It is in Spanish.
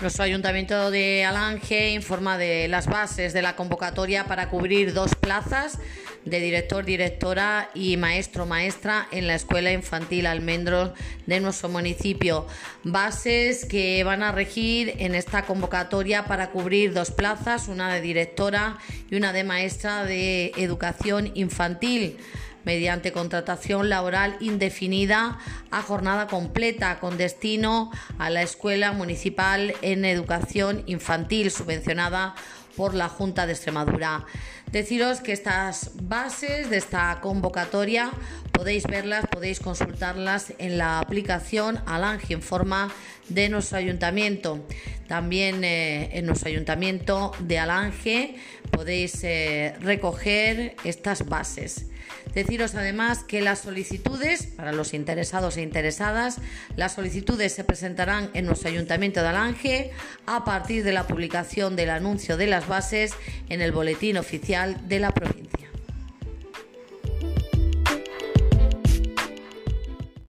Nuestro Ayuntamiento de Alange informa de las bases de la convocatoria para cubrir dos plazas de director, directora y maestro, maestra en la Escuela Infantil Almendros de nuestro municipio. Bases que van a regir en esta convocatoria para cubrir dos plazas, una de directora y una de maestra de educación infantil mediante contratación laboral indefinida a jornada completa con destino a la Escuela Municipal en Educación Infantil subvencionada por la Junta de Extremadura. Deciros que estas bases de esta convocatoria podéis verlas, podéis consultarlas en la aplicación Alange en forma de nuestro ayuntamiento. También eh, en nuestro ayuntamiento de Alange podéis eh, recoger estas bases. Deciros además que las solicitudes, para los interesados e interesadas, las solicitudes se presentarán en nuestro ayuntamiento de Alange a partir de la publicación del anuncio de las bases en el boletín oficial de la provincia.